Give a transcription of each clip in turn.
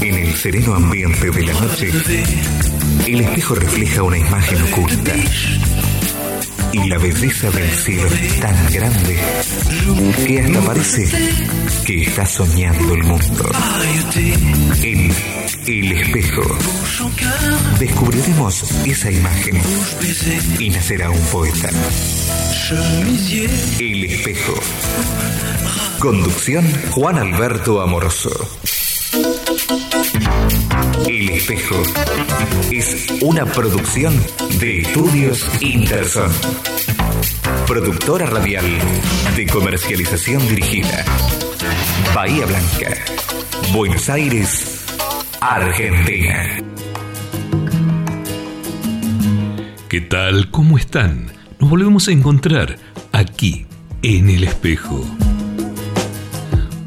En el sereno ambiente de la noche, el espejo refleja una imagen oculta. Y la belleza del cielo es tan grande que hasta parece que está soñando el mundo. En el espejo descubriremos esa imagen y nacerá un poeta. El espejo. Conducción Juan Alberto Amoroso. El espejo es una producción de Estudios Interson. Productora radial de comercialización dirigida. Bahía Blanca, Buenos Aires, Argentina. ¿Qué tal? ¿Cómo están? Nos volvemos a encontrar aquí, en el espejo.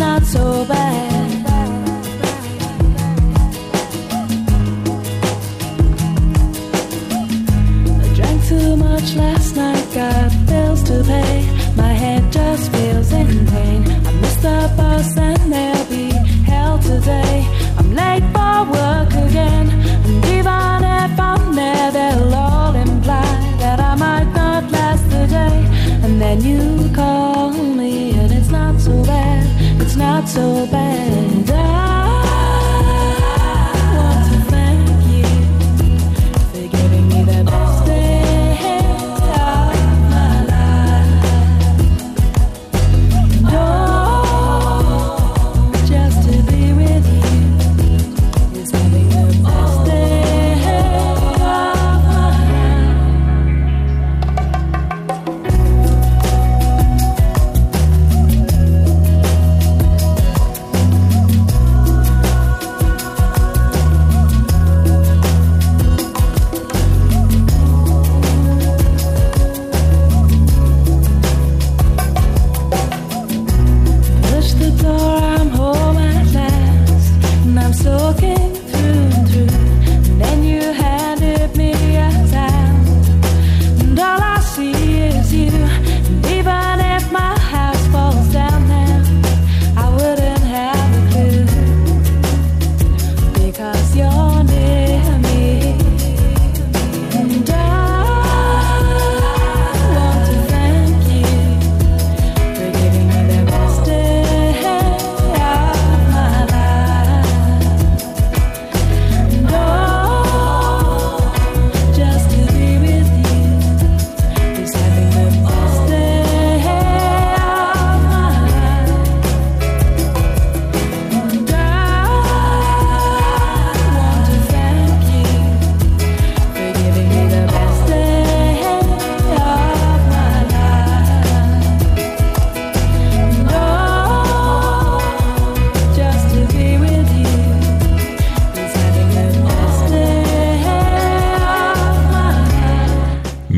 not so bad. I drank too much last night, got bills to pay. My head just feels in pain. I missed the bus and there'll be hell today. I'm late for work not so bad.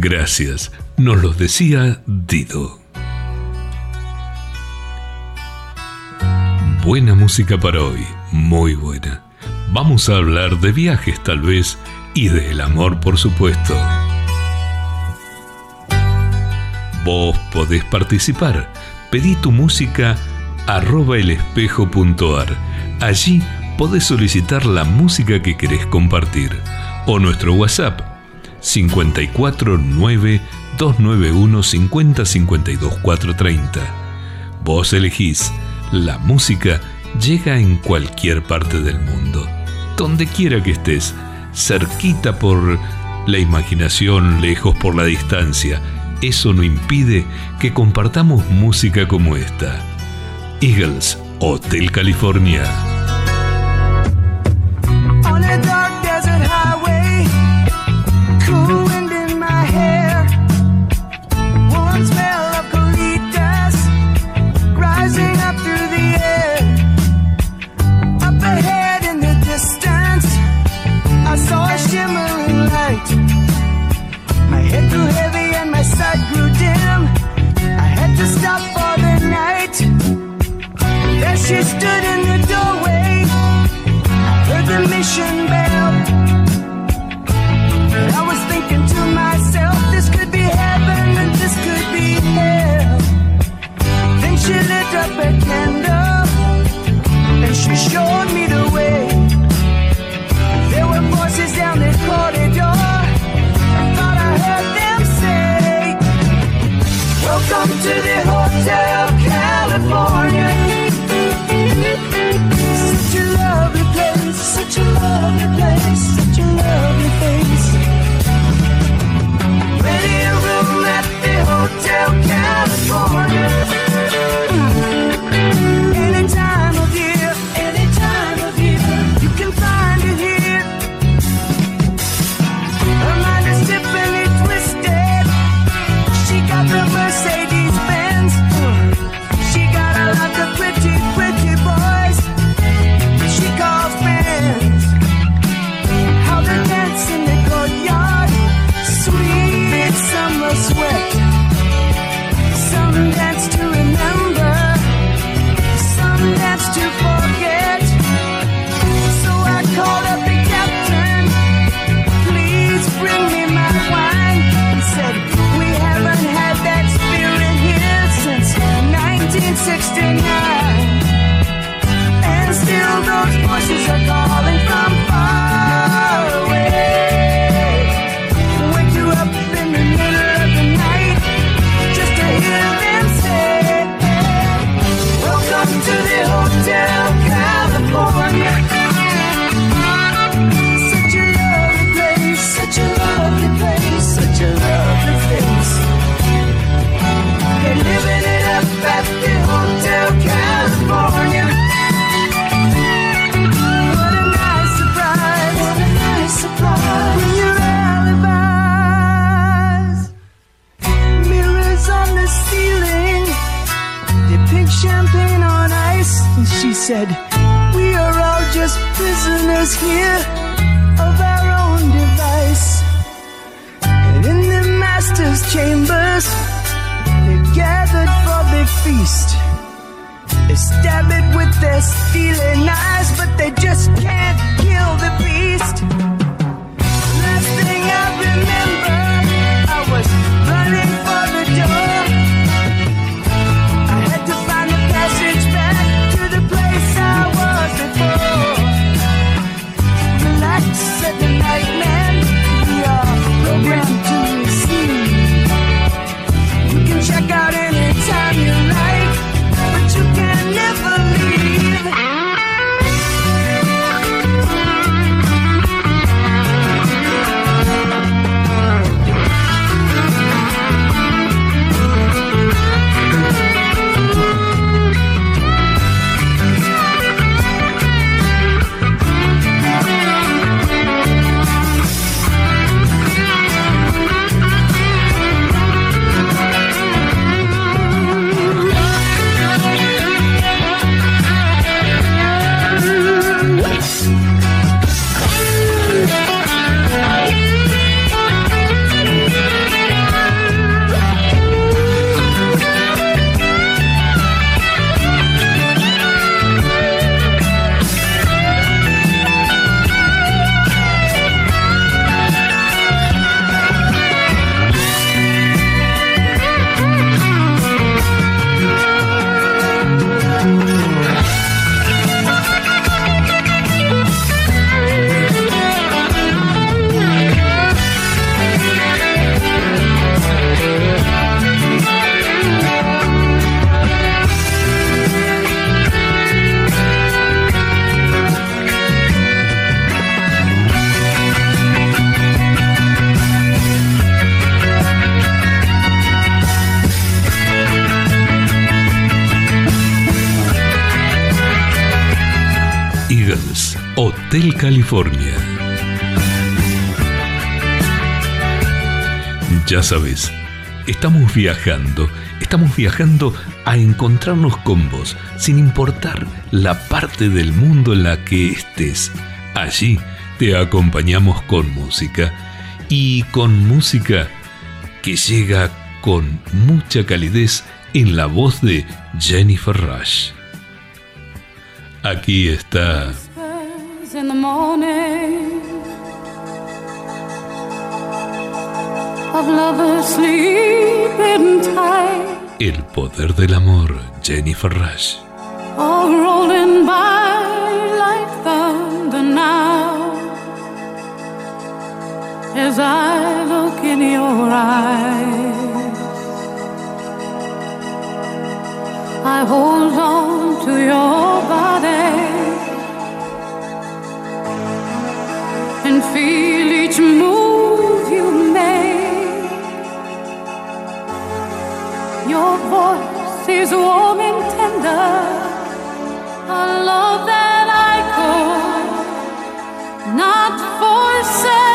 Gracias, nos los decía Dido. Buena música para hoy, muy buena. Vamos a hablar de viajes tal vez y del amor por supuesto. Vos podés participar. Pedí tu música arroba elespejo.ar. Allí podés solicitar la música que querés compartir. O nuestro WhatsApp 549 291 50 52 430. Vos elegís. La música llega en cualquier parte del mundo. Donde quiera que estés. Cerquita por la imaginación, lejos por la distancia. Eso no impide que compartamos música como esta. Eagles, Hotel California. nation champagne on ice. And she said, We are all just prisoners here of our own device. And in the master's chambers, they gathered for the feast. They stab it with their stealing eyes, but they just can't kill the beast. Last thing I remember. California. Ya sabes, estamos viajando, estamos viajando a encontrarnos con vos, sin importar la parte del mundo en la que estés. Allí te acompañamos con música y con música que llega con mucha calidez en la voz de Jennifer Rush. Aquí está in the morning of lovers sleeping tight. El poder del amor, Jennifer Rush. all rolling by like thunder now. As I look in your eyes, I hold on to your body and feel each move you make. Your voice is warm and tender a love that I could not forsake.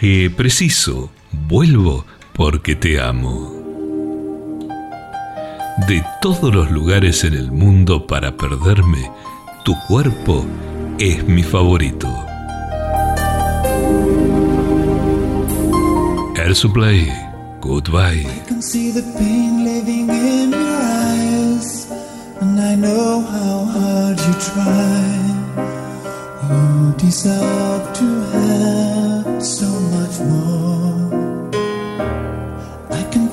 Porque preciso. Vuelvo porque te amo. De todos los lugares en el mundo para perderme, tu cuerpo es mi favorito. Air Supply, goodbye. can see the pain living in your eyes, and I know how hard you try. You deserve to have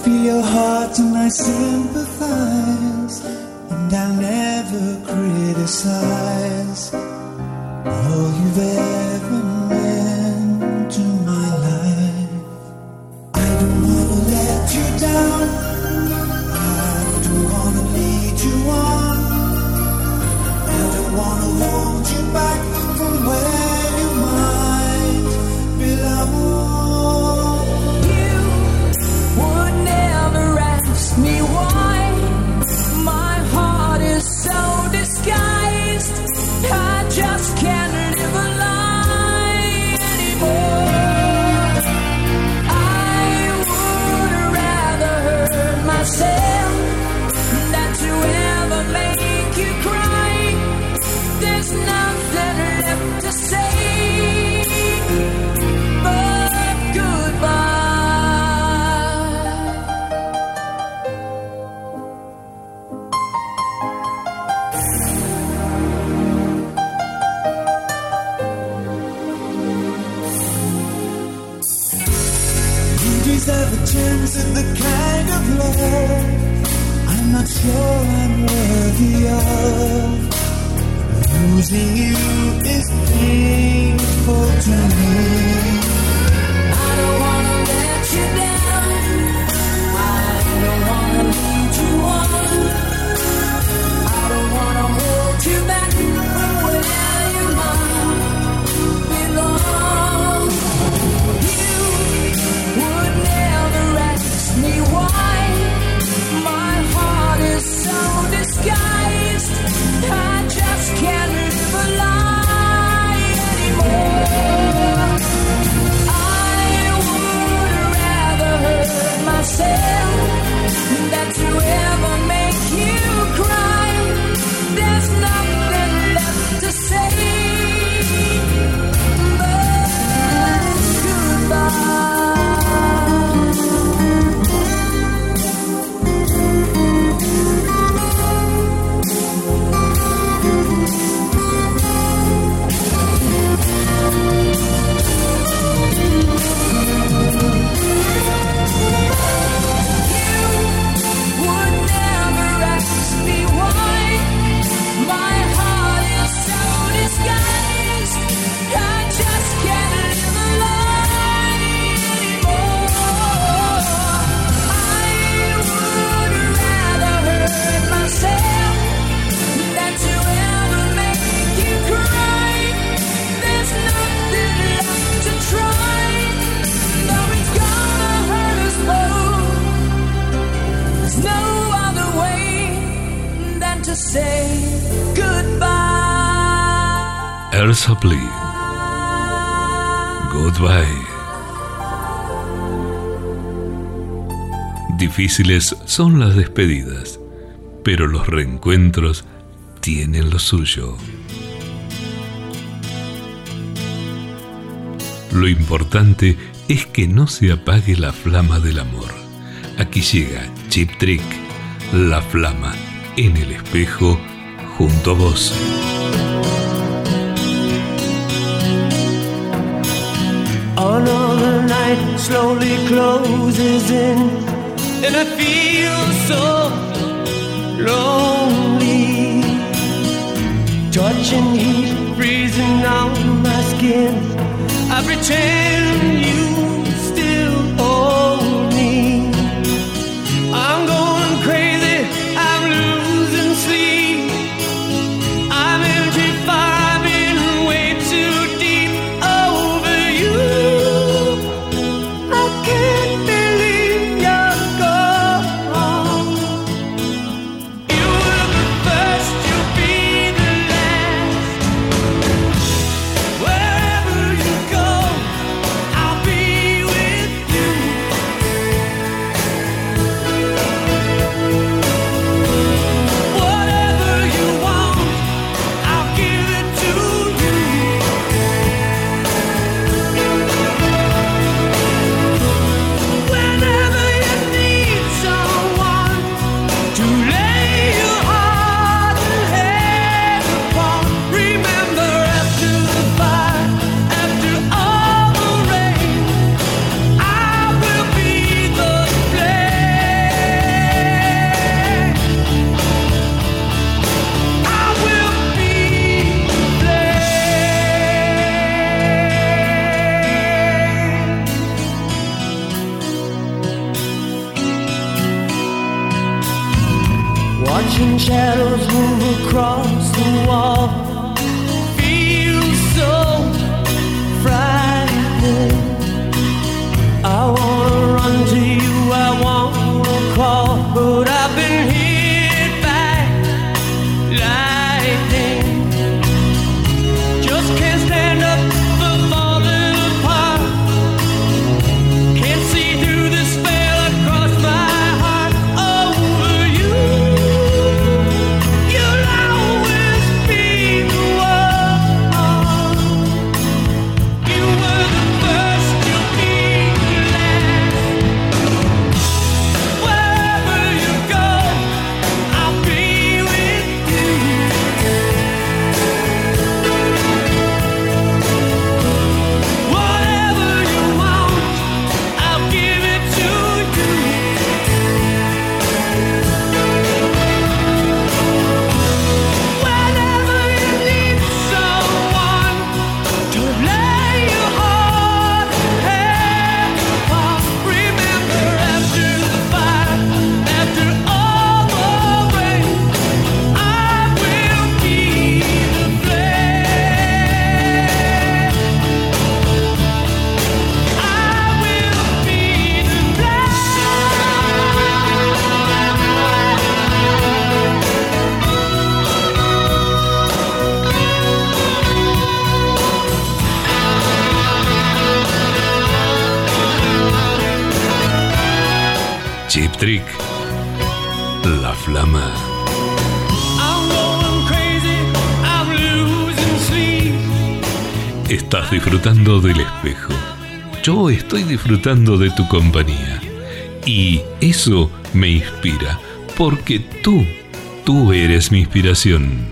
feel your heart and I sympathize, and I'll never criticize. All you've ever meant you're unworthy of. Losing you is painful to me. difíciles son las despedidas, pero los reencuentros tienen lo suyo. Lo importante es que no se apague la flama del amor. Aquí llega Chip Trick, la flama en el espejo junto a vos. Another night slowly closes in. and I feel so lonely. Touching heat freezing on my skin. I pretend you. del espejo. Yo estoy disfrutando de tu compañía. Y eso me inspira, porque tú, tú eres mi inspiración.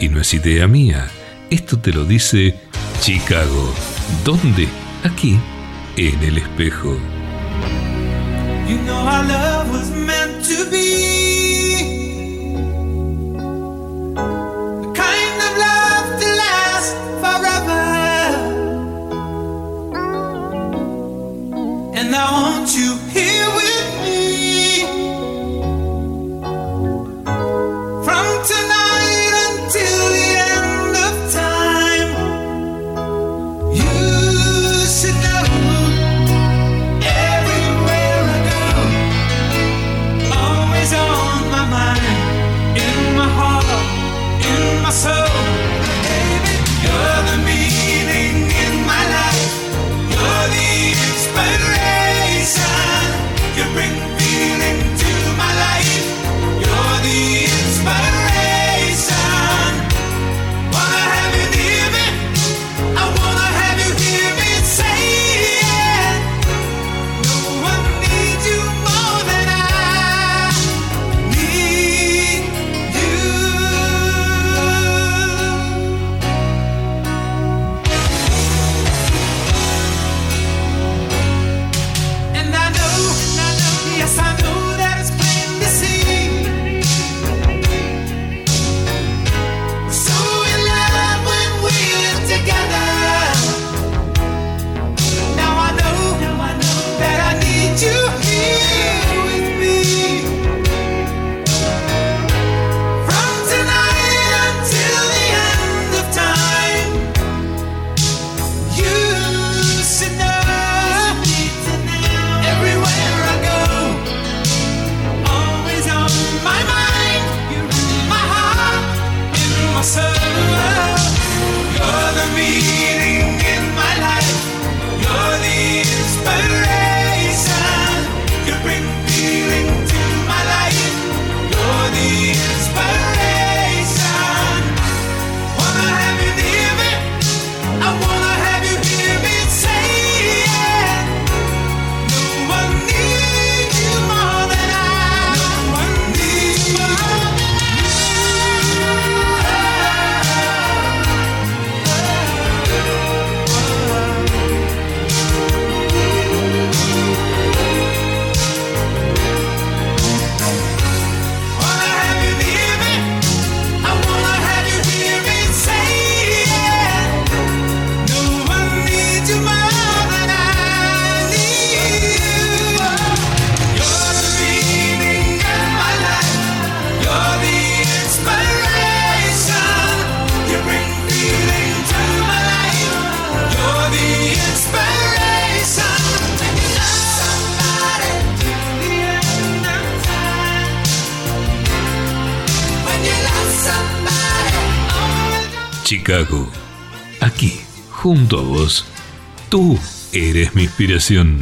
Y no es idea mía, esto te lo dice Chicago. ¿Dónde? Aquí, en el espejo. You know love was meant to be. I want you here junto a vos. Tú eres mi inspiración.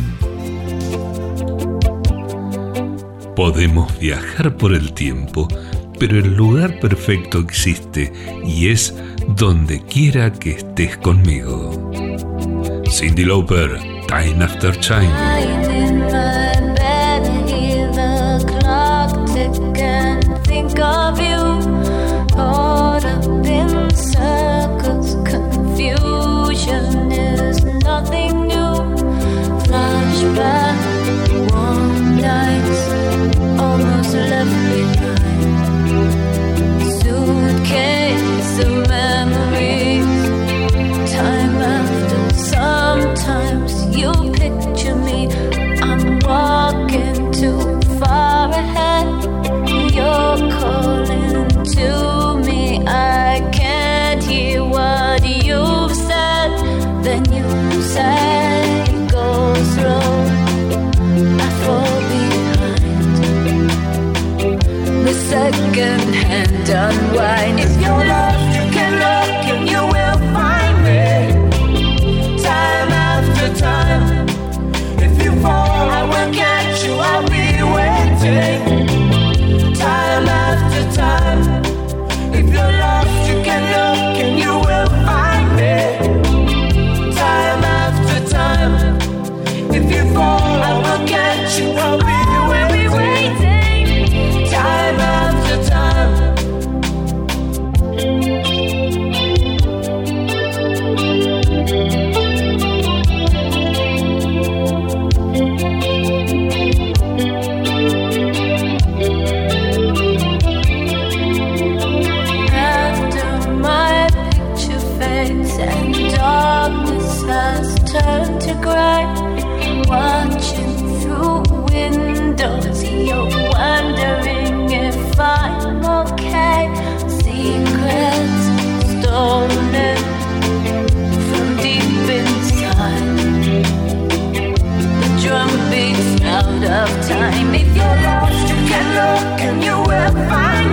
Podemos viajar por el tiempo, pero el lugar perfecto existe y es donde quiera que estés conmigo. Cindy Lauper, Time After Time.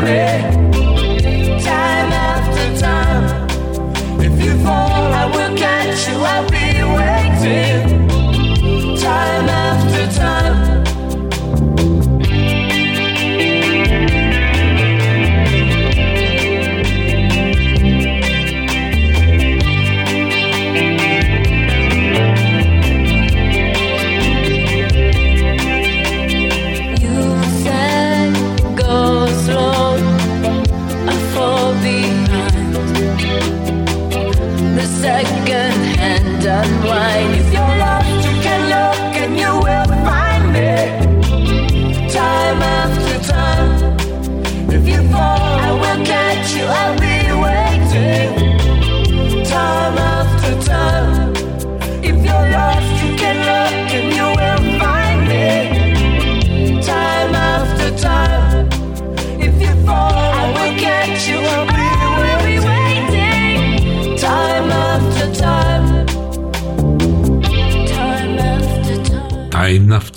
você.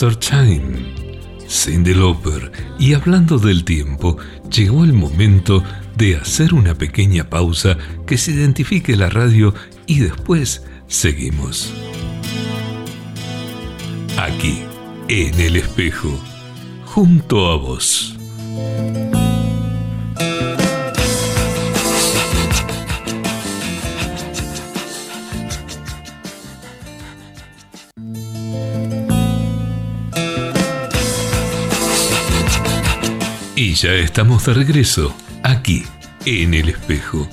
After Time. Cindy Lauper. Y hablando del tiempo, llegó el momento de hacer una pequeña pausa que se identifique la radio y después seguimos. Aquí, en el espejo, junto a vos. Ya estamos de regreso, aquí, en el espejo,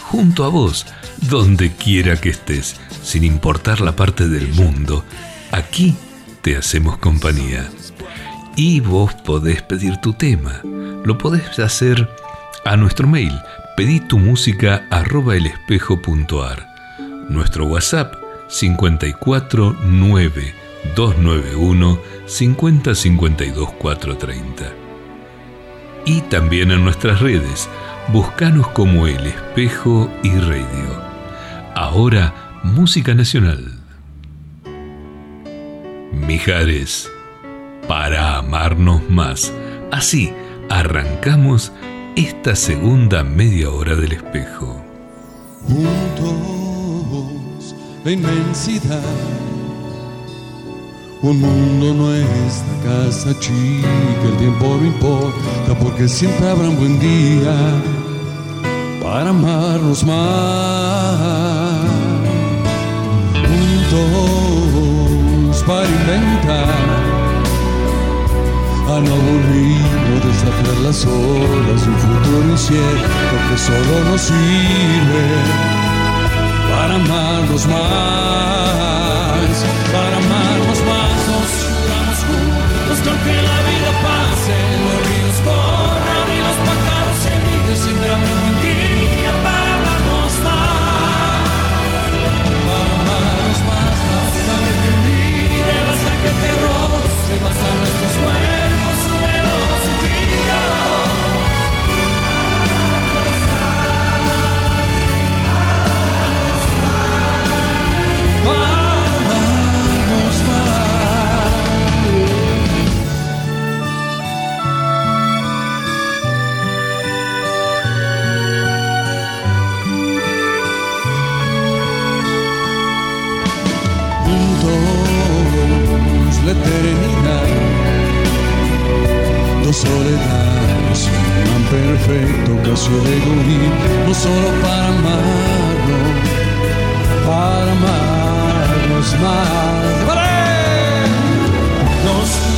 junto a vos, donde quiera que estés, sin importar la parte del mundo, aquí te hacemos compañía. Y vos podés pedir tu tema. Lo podés hacer a nuestro mail, pedí. Nuestro WhatsApp 54 9 291 50 52 430. Y también en nuestras redes, buscanos como El Espejo y Radio. Ahora, música nacional. Mijares, para amarnos más. Así arrancamos esta segunda media hora del espejo. Juntos, la inmensidad. Un mundo no es la casa chica, el tiempo no importa porque siempre habrá un buen día para amarnos más. Juntos para inventar a no aburrirnos, desafiar las olas, un futuro incierto que solo nos sirve para amarnos más, juntos que la vida pase, los ríos corran y los pájaros se siempre habrá un día para amarnos más, para amarnos más. Basta que te mire, basta que te roce, basta nuestros dos soledades, un plan perfecto, caso de no solo para amarnos, para amarnos más. ¡Vale! Nos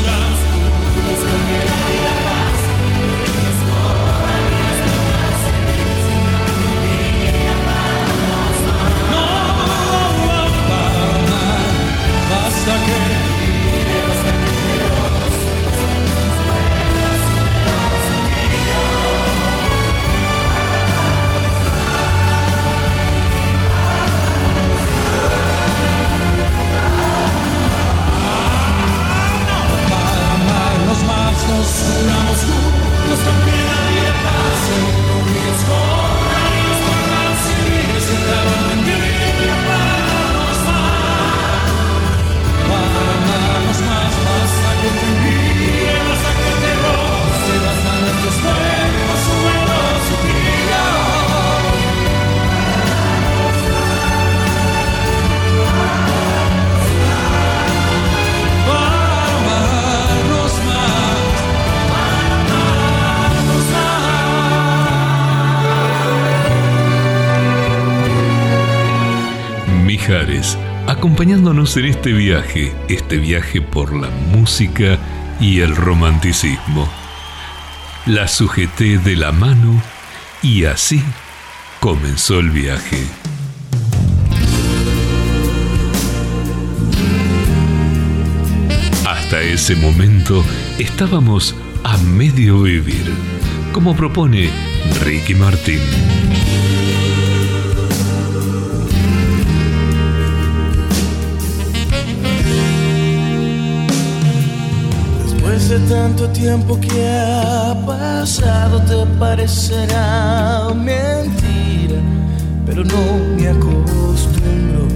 acompañándonos en este viaje, este viaje por la música y el romanticismo. La sujeté de la mano y así comenzó el viaje. Hasta ese momento estábamos a medio vivir, como propone Ricky Martin. Después de tanto tiempo que ha pasado te parecerá mentira, pero no me acostumbro.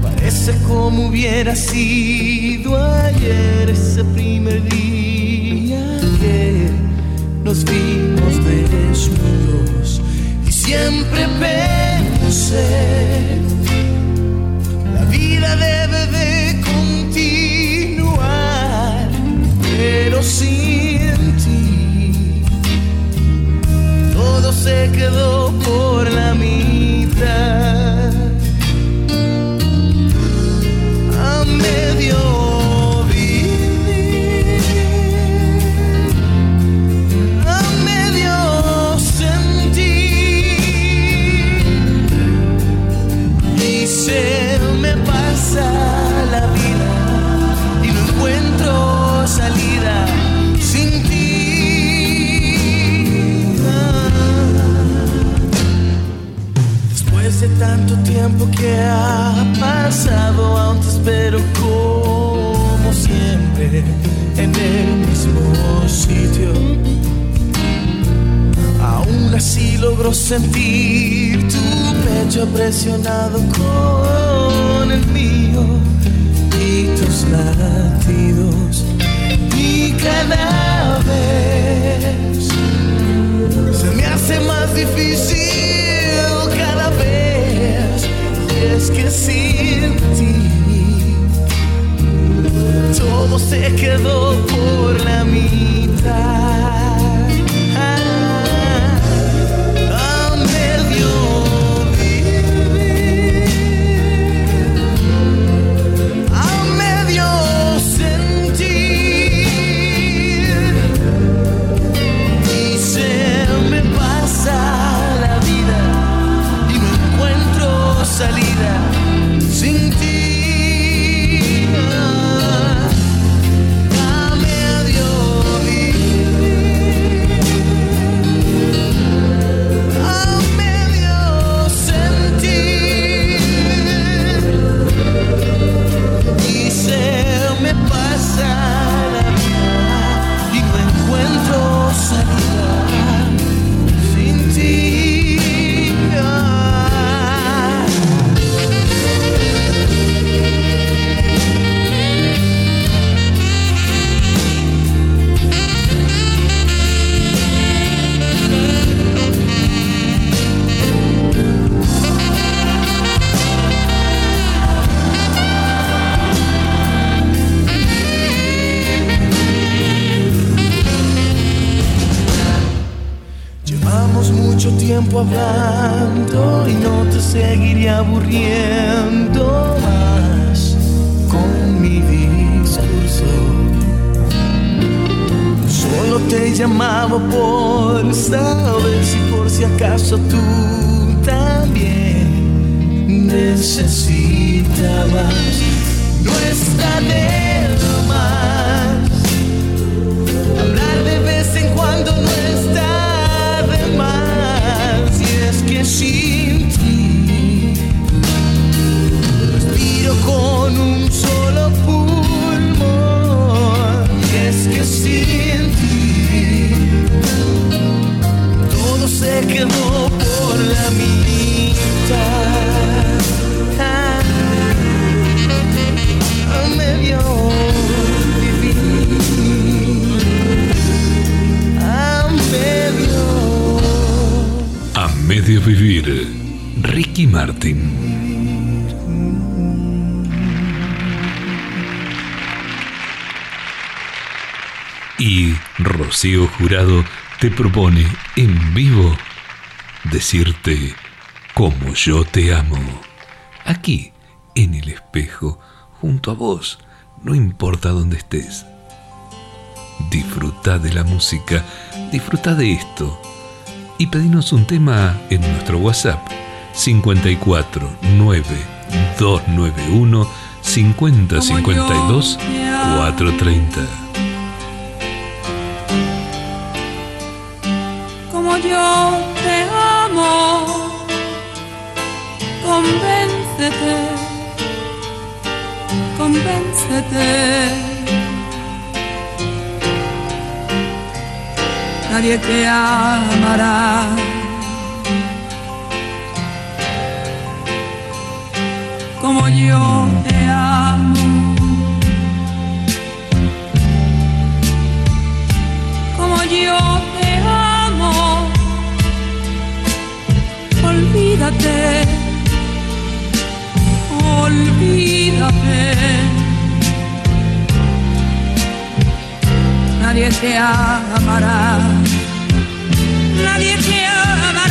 Parece parece como hubiera sido ayer ese primer día que nos vimos desnudos y siempre pensé pero sin ti todo se quedó por la mitad. A medio tiempo que ha pasado, aún te espero como siempre en el mismo sitio. Aún así logro sentir tu pecho presionado con el mío y tus latidos. Y cada vez se me hace más difícil es que sin ti todo se quedó por la mitad. Necesitabas. No está de más Hablar de vez en cuando no está de más. Y es que sin ti respiro con un solo pulmón. Y es que sin ti todo se quedó Medio vivir, Ricky Martin. Y Rocío Jurado te propone en vivo decirte como yo te amo. Aquí, en el espejo, junto a vos, no importa dónde estés. Disfruta de la música, disfruta de esto y pedinos un tema en nuestro WhatsApp 54 9 291 5052 430. como yo te amo. Convéncete, convéncete. Nadie te amará como yo te amo. Como yo te amo. Olvídate, olvídate. Nadie te amará, nadie te amará.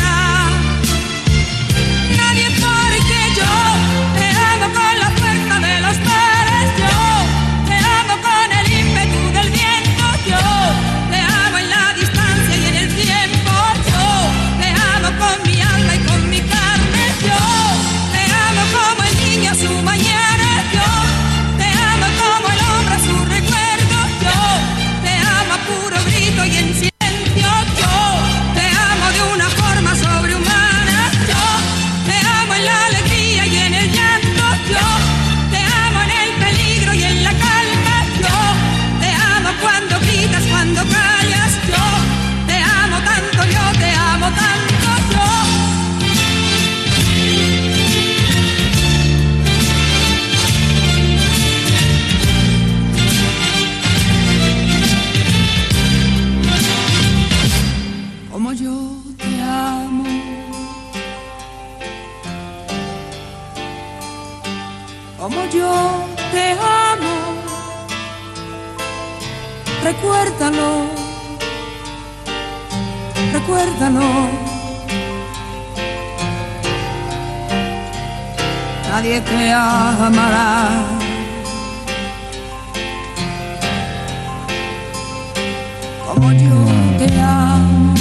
Nadie te amará. Como yo te amo.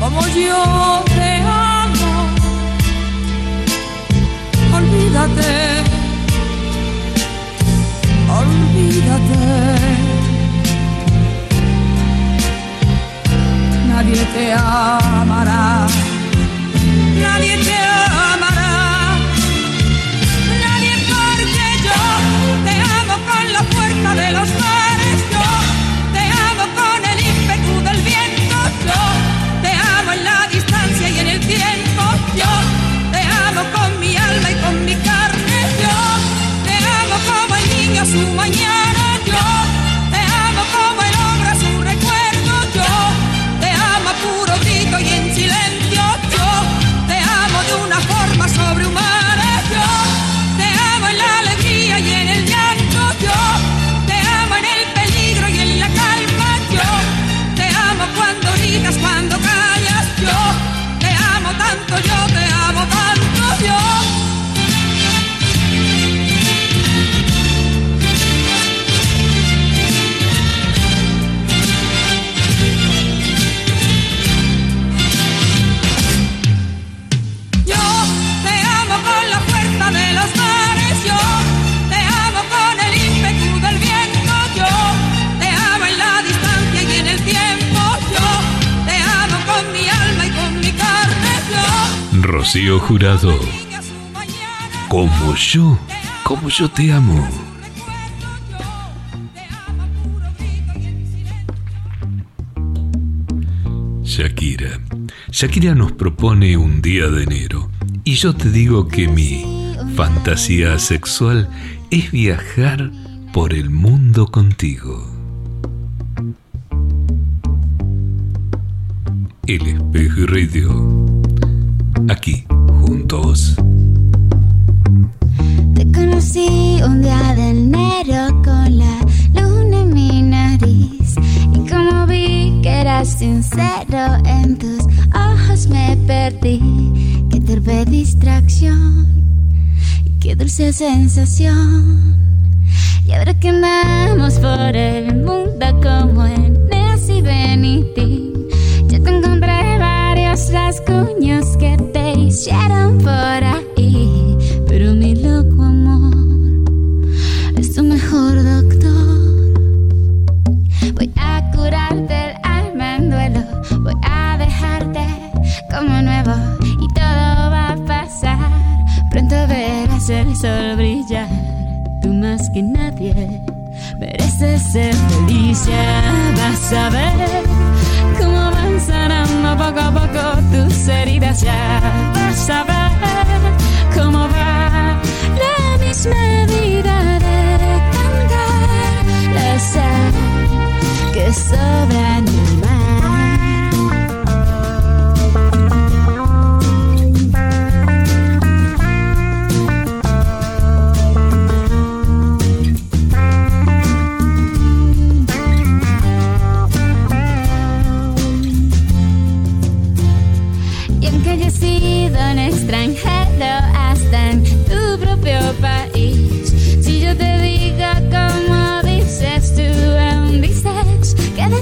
Como yo te amo. Olvídate, olvídate. Nadie te amará, nadie te amará. Nadie porque yo te amo con la fuerza de los mares, Rocío Jurado, como yo, como yo te amo. Shakira. Shakira nos propone un día de enero y yo te digo que mi fantasía sexual es viajar por el mundo contigo. El espejo. Aquí, juntos. Te conocí un día de enero con la luna en mi nariz y como vi que eras sincero en tus ojos me perdí. Qué torpe distracción y qué dulce sensación. Y ahora que andamos por el mundo como en y Benitín, yo te encontré varios rasguños que te hicieron por ahí. Pero mi loco amor es tu mejor doctor. Voy a curarte el alma en duelo. Voy a dejarte como nuevo y todo va a pasar. Pronto verás el sol brillar. Tú más que nadie mereces ser feliz. Ya vas a ver poco a poco tus heridas ya vas a ver cómo va la misma vida de cantar la sal que sobra.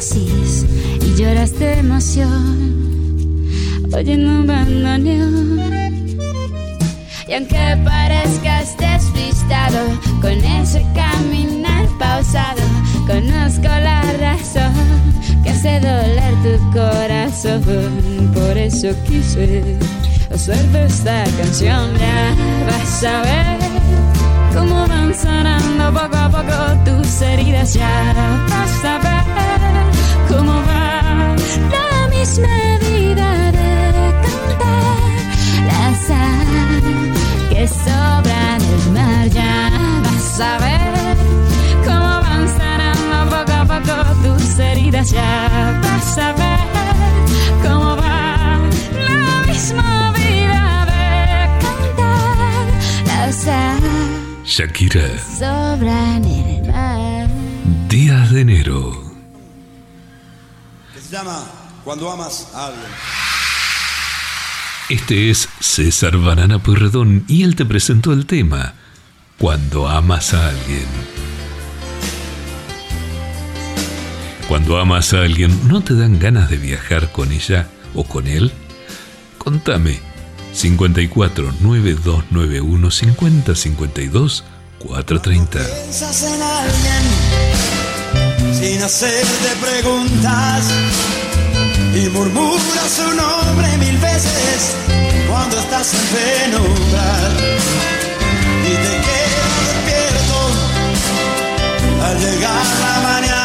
Y lloras de emoción, oyendo un bandoneón. Y aunque parezcas despistado con ese caminar pausado, conozco la razón que hace doler tu corazón. Por eso quise hacerte esta canción. Ya vas a ver cómo van sanando poco a poco tus heridas. Ya vas a ver misma vida de cantar la sal que sobra en el mar. Ya vas a ver cómo van sanando poco a poco tus heridas. Ya vas a ver cómo va la misma vida de cantar la sal Shakira, sobra en el mar. Días de enero. llama Cuando amas a alguien. Este es César Banana Pueyrredón y él te presentó el tema Cuando amas a alguien. Cuando amas a alguien, ¿no te dan ganas de viajar con ella o con él? Contame. 54 9291 50 52 430. Piensas en alguien sin hacerte preguntas y murmuras su nombre mil veces cuando estás en penumbra y te quedas despierto al llegar la mañana.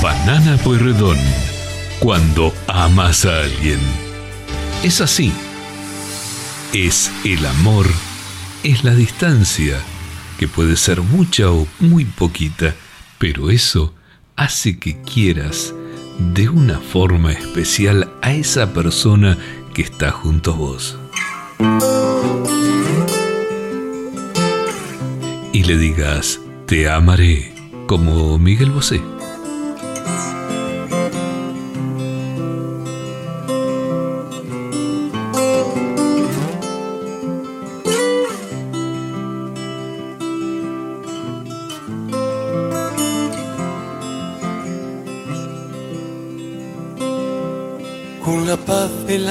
Banana Pueyrredón. Cuando amas a alguien. Es así. Es el amor, es la distancia, que puede ser mucha o muy poquita, pero eso hace que quieras de una forma especial a esa persona que está junto a vos. Y le digas, te amaré, como Miguel Bosé.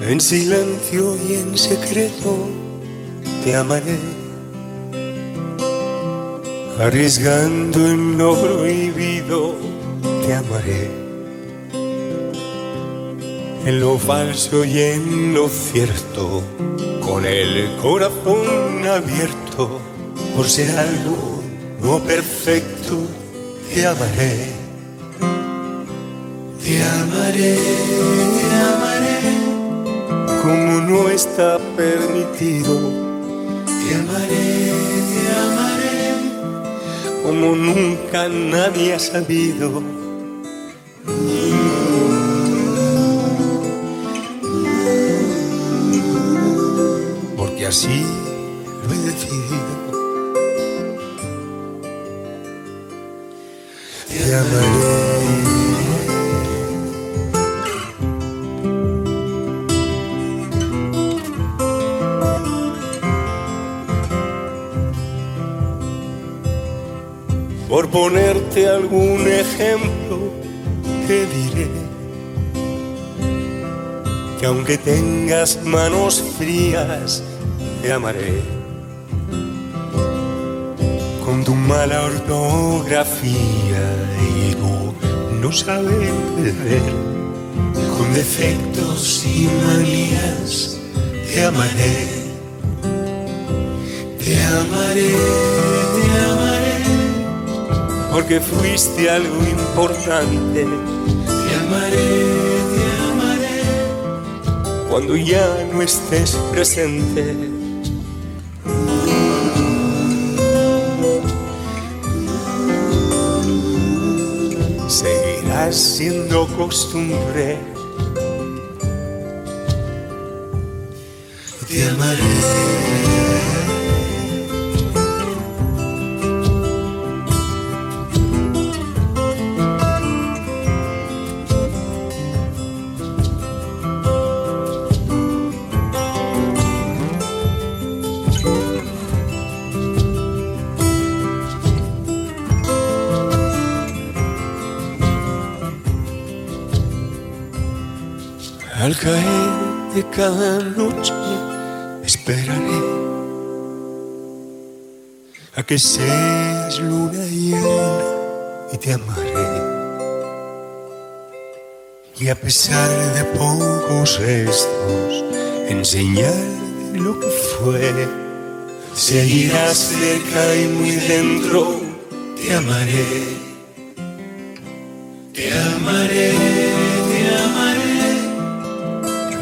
En silencio y en secreto te amaré, arriesgando en lo prohibido te amaré, en lo falso y en lo cierto, con el corazón abierto, por ser algo no perfecto, te amaré, te amaré, como no está permitido. Te amaré, te amaré, como nunca nadie ha sabido. Porque así aunque tengas manos frías, te amaré. Con tu mala ortografía y tu no saber perder, con defectos y manías, te amaré. Te amaré, te amaré porque fuiste algo importante. Te amaré, te amaré, cuando ya no estés presente. Seguirás siendo costumbre. Te amaré. Caer cada noche esperaré a que seas luna llena y te amaré. Y a pesar de pocos restos, en señal de lo que fue, seguirás cerca y muy dentro. Te amaré, te amaré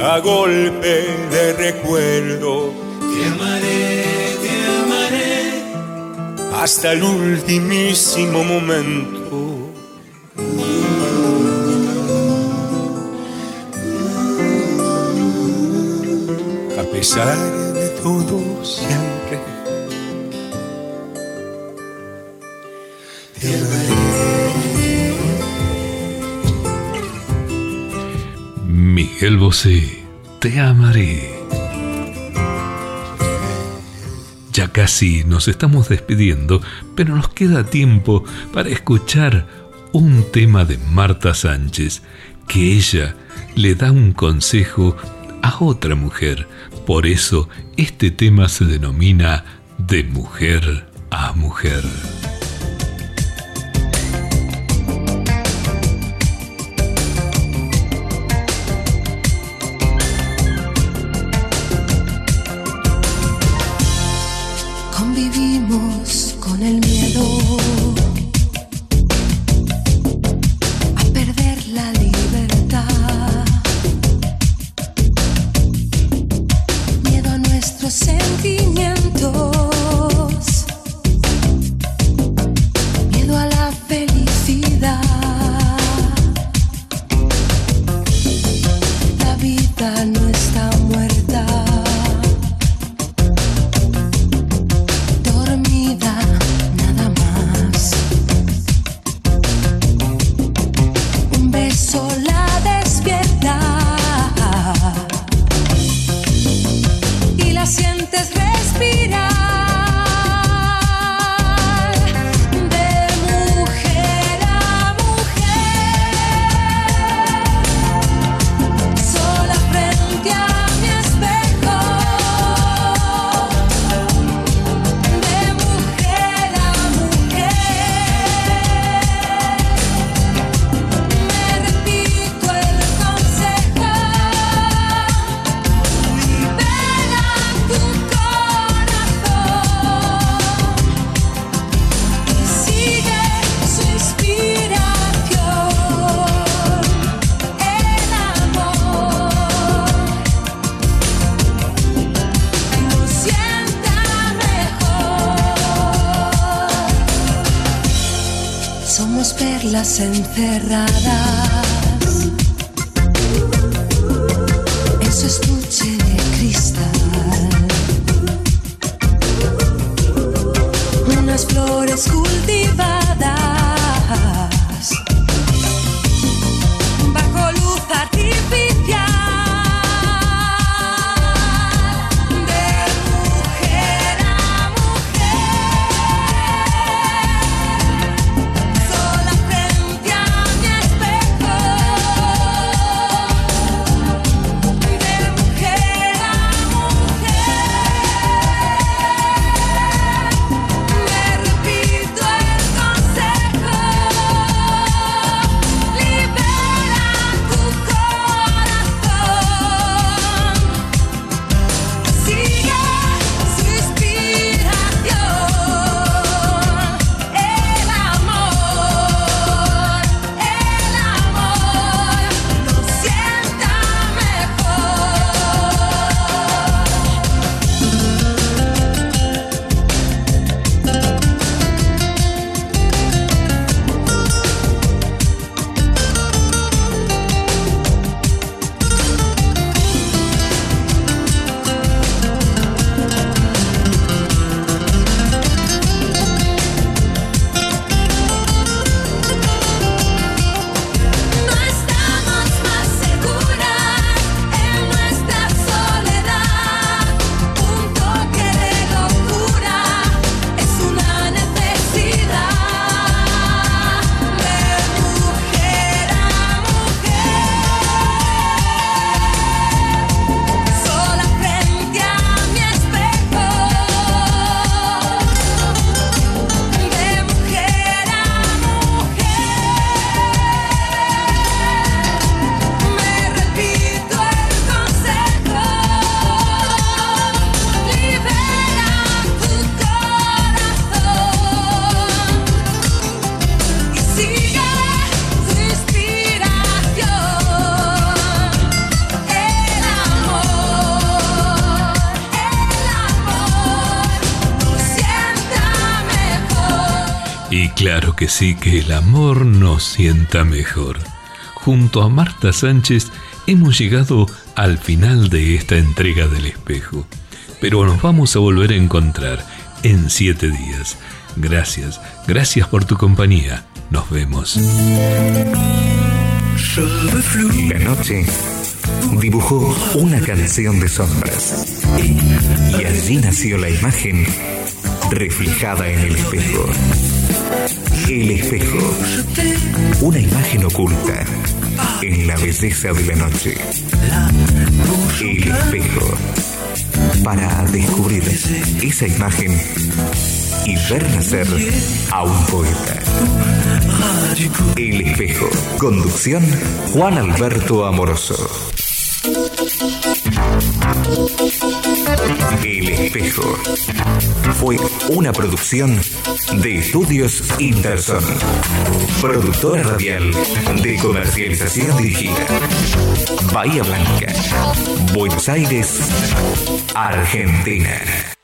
a golpe de recuerdo. Te amaré, te amaré, hasta el ultimísimo momento. A pesar de todo siempre. Miguel Bosé, te amaré. Ya casi nos estamos despidiendo, pero nos queda tiempo para escuchar un tema de Marta Sánchez, que ella le da un consejo a otra mujer. Por eso este tema se denomina de mujer a mujer. Perlas encerradas. En su estuche claro que sí, que el amor nos sienta mejor. Junto a Marta Sánchez hemos llegado al final de esta entrega del espejo. Pero nos vamos a volver a encontrar en siete días. Gracias, gracias por tu compañía. Nos vemos. La noche dibujó una canción de sombras. Y allí nació la imagen reflejada en el espejo. El espejo. Una imagen oculta en la belleza de la noche. El espejo. Para descubrir esa imagen y ver nacer a un poeta. El espejo. Conducción Juan Alberto Amoroso. El espejo. Fue una producción de Estudios Interson. Productora radial de comercialización dirigida. Bahía Blanca. Buenos Aires, Argentina.